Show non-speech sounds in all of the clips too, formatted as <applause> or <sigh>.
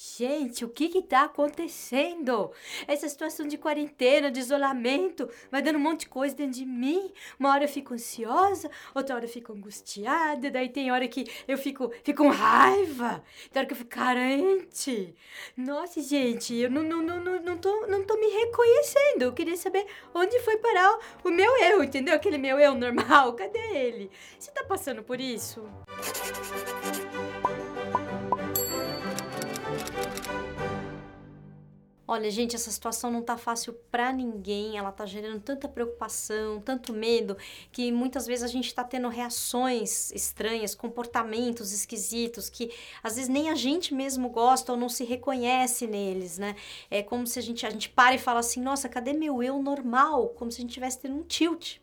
Gente, o que que tá acontecendo? Essa situação de quarentena, de isolamento, vai dando um monte de coisa dentro de mim. Uma hora eu fico ansiosa, outra hora eu fico angustiada, daí tem hora que eu fico, fico com raiva, tem hora que eu fico carente. Nossa, gente, eu não, não, não, não, não, tô, não tô me reconhecendo. Eu queria saber onde foi parar o meu eu, entendeu? Aquele meu eu normal, <laughs> cadê ele? Você tá passando por isso? Olha, gente, essa situação não tá fácil para ninguém, ela tá gerando tanta preocupação, tanto medo, que muitas vezes a gente tá tendo reações estranhas, comportamentos esquisitos, que às vezes nem a gente mesmo gosta ou não se reconhece neles, né? É como se a gente, a gente para e fala assim, nossa, cadê meu eu normal? Como se a gente tivesse tendo um tilt.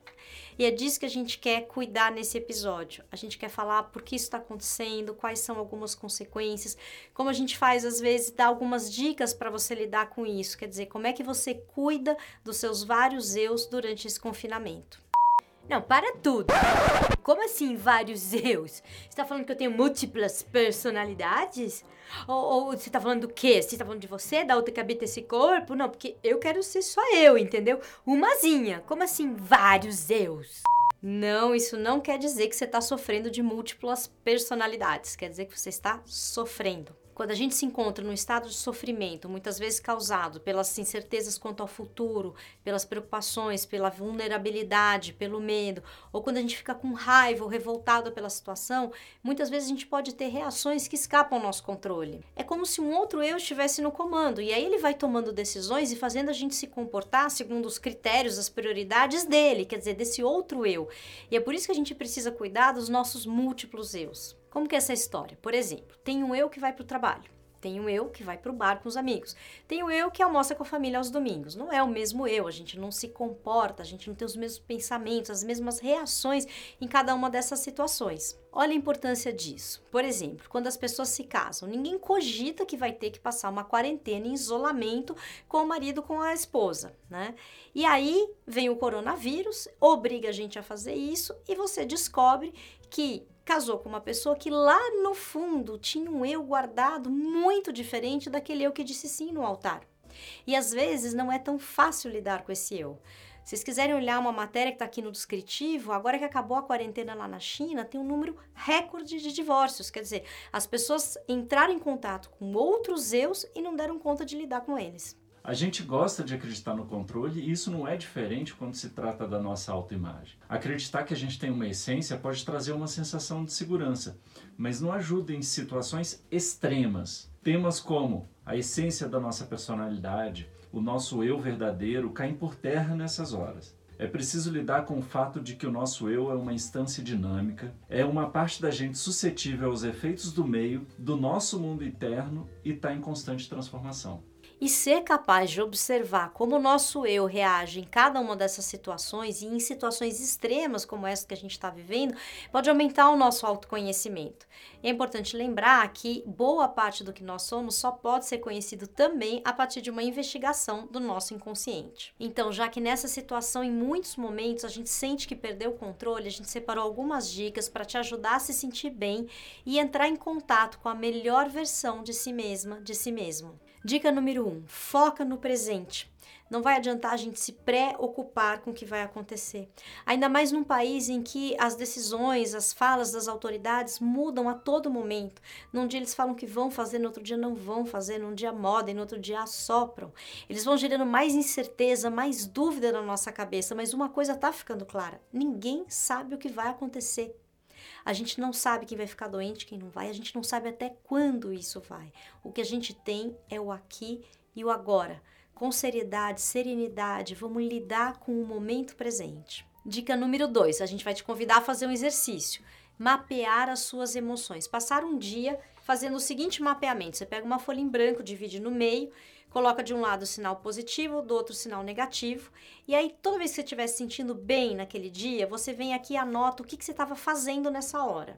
E é disso que a gente quer cuidar nesse episódio. A gente quer falar por que isso está acontecendo, quais são algumas consequências, como a gente faz às vezes dar algumas dicas para você lidar com isso. Quer dizer, como é que você cuida dos seus vários eus durante esse confinamento. Não, para tudo. Como assim vários <laughs> eus? Você está falando que eu tenho múltiplas personalidades? Ou, ou, você tá falando do quê? Você tá falando de você, da outra que habita esse corpo? Não, porque eu quero ser só eu, entendeu? Umazinha. Como assim vários eus? Não, isso não quer dizer que você está sofrendo de múltiplas personalidades. Quer dizer que você está sofrendo. Quando a gente se encontra num estado de sofrimento, muitas vezes causado pelas incertezas quanto ao futuro, pelas preocupações, pela vulnerabilidade, pelo medo, ou quando a gente fica com raiva ou revoltado pela situação, muitas vezes a gente pode ter reações que escapam ao nosso controle. É como se um outro eu estivesse no comando, e aí ele vai tomando decisões e fazendo a gente se comportar segundo os critérios, as prioridades dele, quer dizer, desse outro eu. E é por isso que a gente precisa cuidar dos nossos múltiplos eus. Como que é essa história? Por exemplo, tem um eu que vai para o trabalho. Tem um eu que vai para o bar com os amigos. Tem o eu que almoça com a família aos domingos. Não é o mesmo eu, a gente não se comporta, a gente não tem os mesmos pensamentos, as mesmas reações em cada uma dessas situações. Olha a importância disso. Por exemplo, quando as pessoas se casam, ninguém cogita que vai ter que passar uma quarentena em isolamento com o marido, com a esposa, né? E aí vem o coronavírus, obriga a gente a fazer isso e você descobre que casou com uma pessoa que lá no fundo tinha um eu guardado muito diferente daquele eu que disse sim no altar. E às vezes não é tão fácil lidar com esse eu. Se vocês quiserem olhar uma matéria que está aqui no descritivo, agora que acabou a quarentena lá na China, tem um número recorde de divórcios. Quer dizer, as pessoas entraram em contato com outros eus e não deram conta de lidar com eles. A gente gosta de acreditar no controle e isso não é diferente quando se trata da nossa autoimagem. Acreditar que a gente tem uma essência pode trazer uma sensação de segurança, mas não ajuda em situações extremas. Temas como a essência da nossa personalidade, o nosso eu verdadeiro caem por terra nessas horas. É preciso lidar com o fato de que o nosso eu é uma instância dinâmica, é uma parte da gente suscetível aos efeitos do meio, do nosso mundo interno e está em constante transformação e ser capaz de observar como o nosso eu reage em cada uma dessas situações e em situações extremas como essa que a gente está vivendo, pode aumentar o nosso autoconhecimento. é importante lembrar que boa parte do que nós somos só pode ser conhecido também a partir de uma investigação do nosso inconsciente. Então, já que nessa situação, em muitos momentos, a gente sente que perdeu o controle, a gente separou algumas dicas para te ajudar a se sentir bem e entrar em contato com a melhor versão de si mesma, de si mesmo. Dica número 1: um, foca no presente. Não vai adiantar a gente se preocupar com o que vai acontecer. Ainda mais num país em que as decisões, as falas das autoridades mudam a todo momento. Num dia eles falam que vão fazer, no outro dia não vão fazer, num dia modem, no outro dia assopram. Eles vão gerando mais incerteza, mais dúvida na nossa cabeça, mas uma coisa está ficando clara: ninguém sabe o que vai acontecer. A gente não sabe quem vai ficar doente, quem não vai, a gente não sabe até quando isso vai. O que a gente tem é o aqui e o agora. Com seriedade, serenidade, vamos lidar com o momento presente. Dica número 2: a gente vai te convidar a fazer um exercício. Mapear as suas emoções. Passar um dia fazendo o seguinte mapeamento: você pega uma folha em branco, divide no meio coloca de um lado o sinal positivo, do outro o sinal negativo, e aí toda vez que você estiver se sentindo bem naquele dia, você vem aqui e anota o que, que você estava fazendo nessa hora.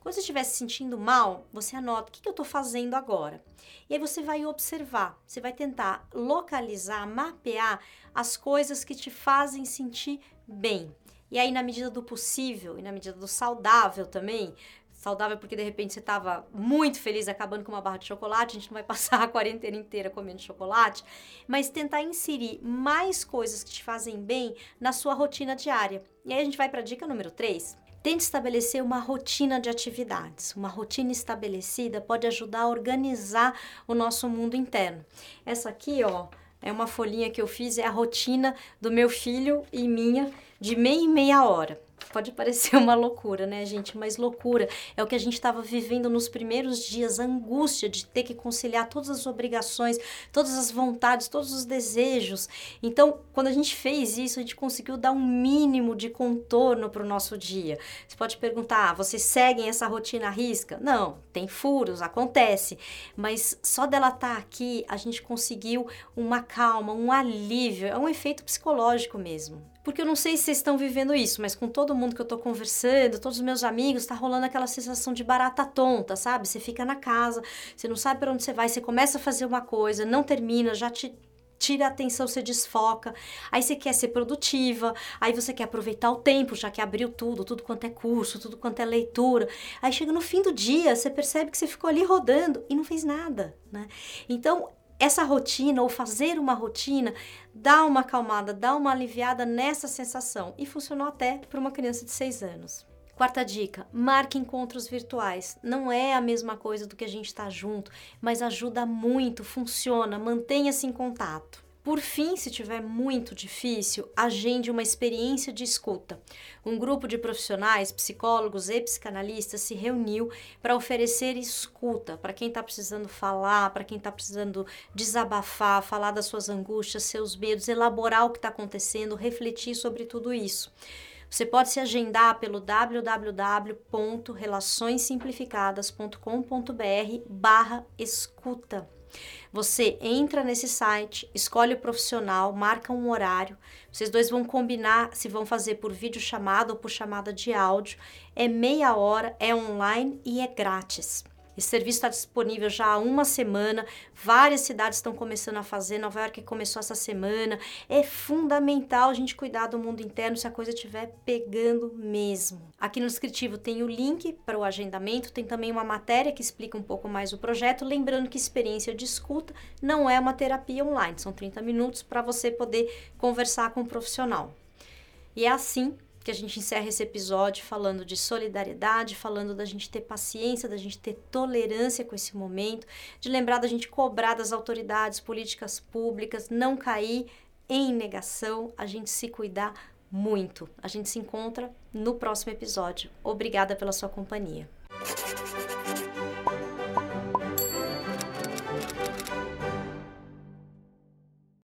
Quando você estiver se sentindo mal, você anota o que, que eu estou fazendo agora. E aí você vai observar, você vai tentar localizar, mapear as coisas que te fazem sentir bem. E aí, na medida do possível e na medida do saudável também, saudável porque de repente você estava muito feliz acabando com uma barra de chocolate, a gente não vai <laughs> passar a quarentena inteira comendo chocolate, mas tentar inserir mais coisas que te fazem bem na sua rotina diária. E aí a gente vai para a dica número 3. Tente estabelecer uma rotina de atividades. Uma rotina estabelecida pode ajudar a organizar o nosso mundo interno. Essa aqui, ó, é uma folhinha que eu fiz, é a rotina do meu filho e minha de meia e meia hora. Pode parecer uma loucura, né, gente? Mas loucura é o que a gente estava vivendo nos primeiros dias, a angústia de ter que conciliar todas as obrigações, todas as vontades, todos os desejos. Então, quando a gente fez isso, a gente conseguiu dar um mínimo de contorno para o nosso dia. Você pode perguntar: ah, vocês seguem essa rotina à risca? Não, tem furos, acontece. Mas só dela estar tá aqui, a gente conseguiu uma calma, um alívio, é um efeito psicológico mesmo. Porque eu não sei se vocês estão vivendo isso, mas com todo mundo que eu tô conversando, todos os meus amigos, tá rolando aquela sensação de barata tonta, sabe? Você fica na casa, você não sabe para onde você vai, você começa a fazer uma coisa, não termina, já te tira a atenção, você desfoca. Aí você quer ser produtiva, aí você quer aproveitar o tempo, já que abriu tudo, tudo quanto é curso, tudo quanto é leitura. Aí chega no fim do dia, você percebe que você ficou ali rodando e não fez nada, né? Então, essa rotina ou fazer uma rotina dá uma acalmada, dá uma aliviada nessa sensação e funcionou até para uma criança de 6 anos. Quarta dica: marque encontros virtuais. Não é a mesma coisa do que a gente estar tá junto, mas ajuda muito, funciona, mantenha-se em contato. Por fim, se tiver muito difícil, agende uma experiência de escuta. Um grupo de profissionais, psicólogos e psicanalistas se reuniu para oferecer escuta para quem está precisando falar, para quem está precisando desabafar, falar das suas angústias, seus medos, elaborar o que está acontecendo, refletir sobre tudo isso. Você pode se agendar pelo www.relaçõessimplificadas.com.br barra escuta. Você entra nesse site, escolhe o profissional, marca um horário. Vocês dois vão combinar se vão fazer por vídeo chamada ou por chamada de áudio. É meia hora, é online e é grátis. Esse serviço está disponível já há uma semana. Várias cidades estão começando a fazer. Nova York começou essa semana. É fundamental a gente cuidar do mundo interno se a coisa estiver pegando mesmo. Aqui no descritivo tem o link para o agendamento. Tem também uma matéria que explica um pouco mais o projeto. Lembrando que experiência de escuta não é uma terapia online. São 30 minutos para você poder conversar com um profissional. E é assim que a gente encerra esse episódio falando de solidariedade, falando da gente ter paciência, da gente ter tolerância com esse momento, de lembrar da gente cobrar das autoridades, políticas públicas, não cair em negação, a gente se cuidar muito. A gente se encontra no próximo episódio. Obrigada pela sua companhia.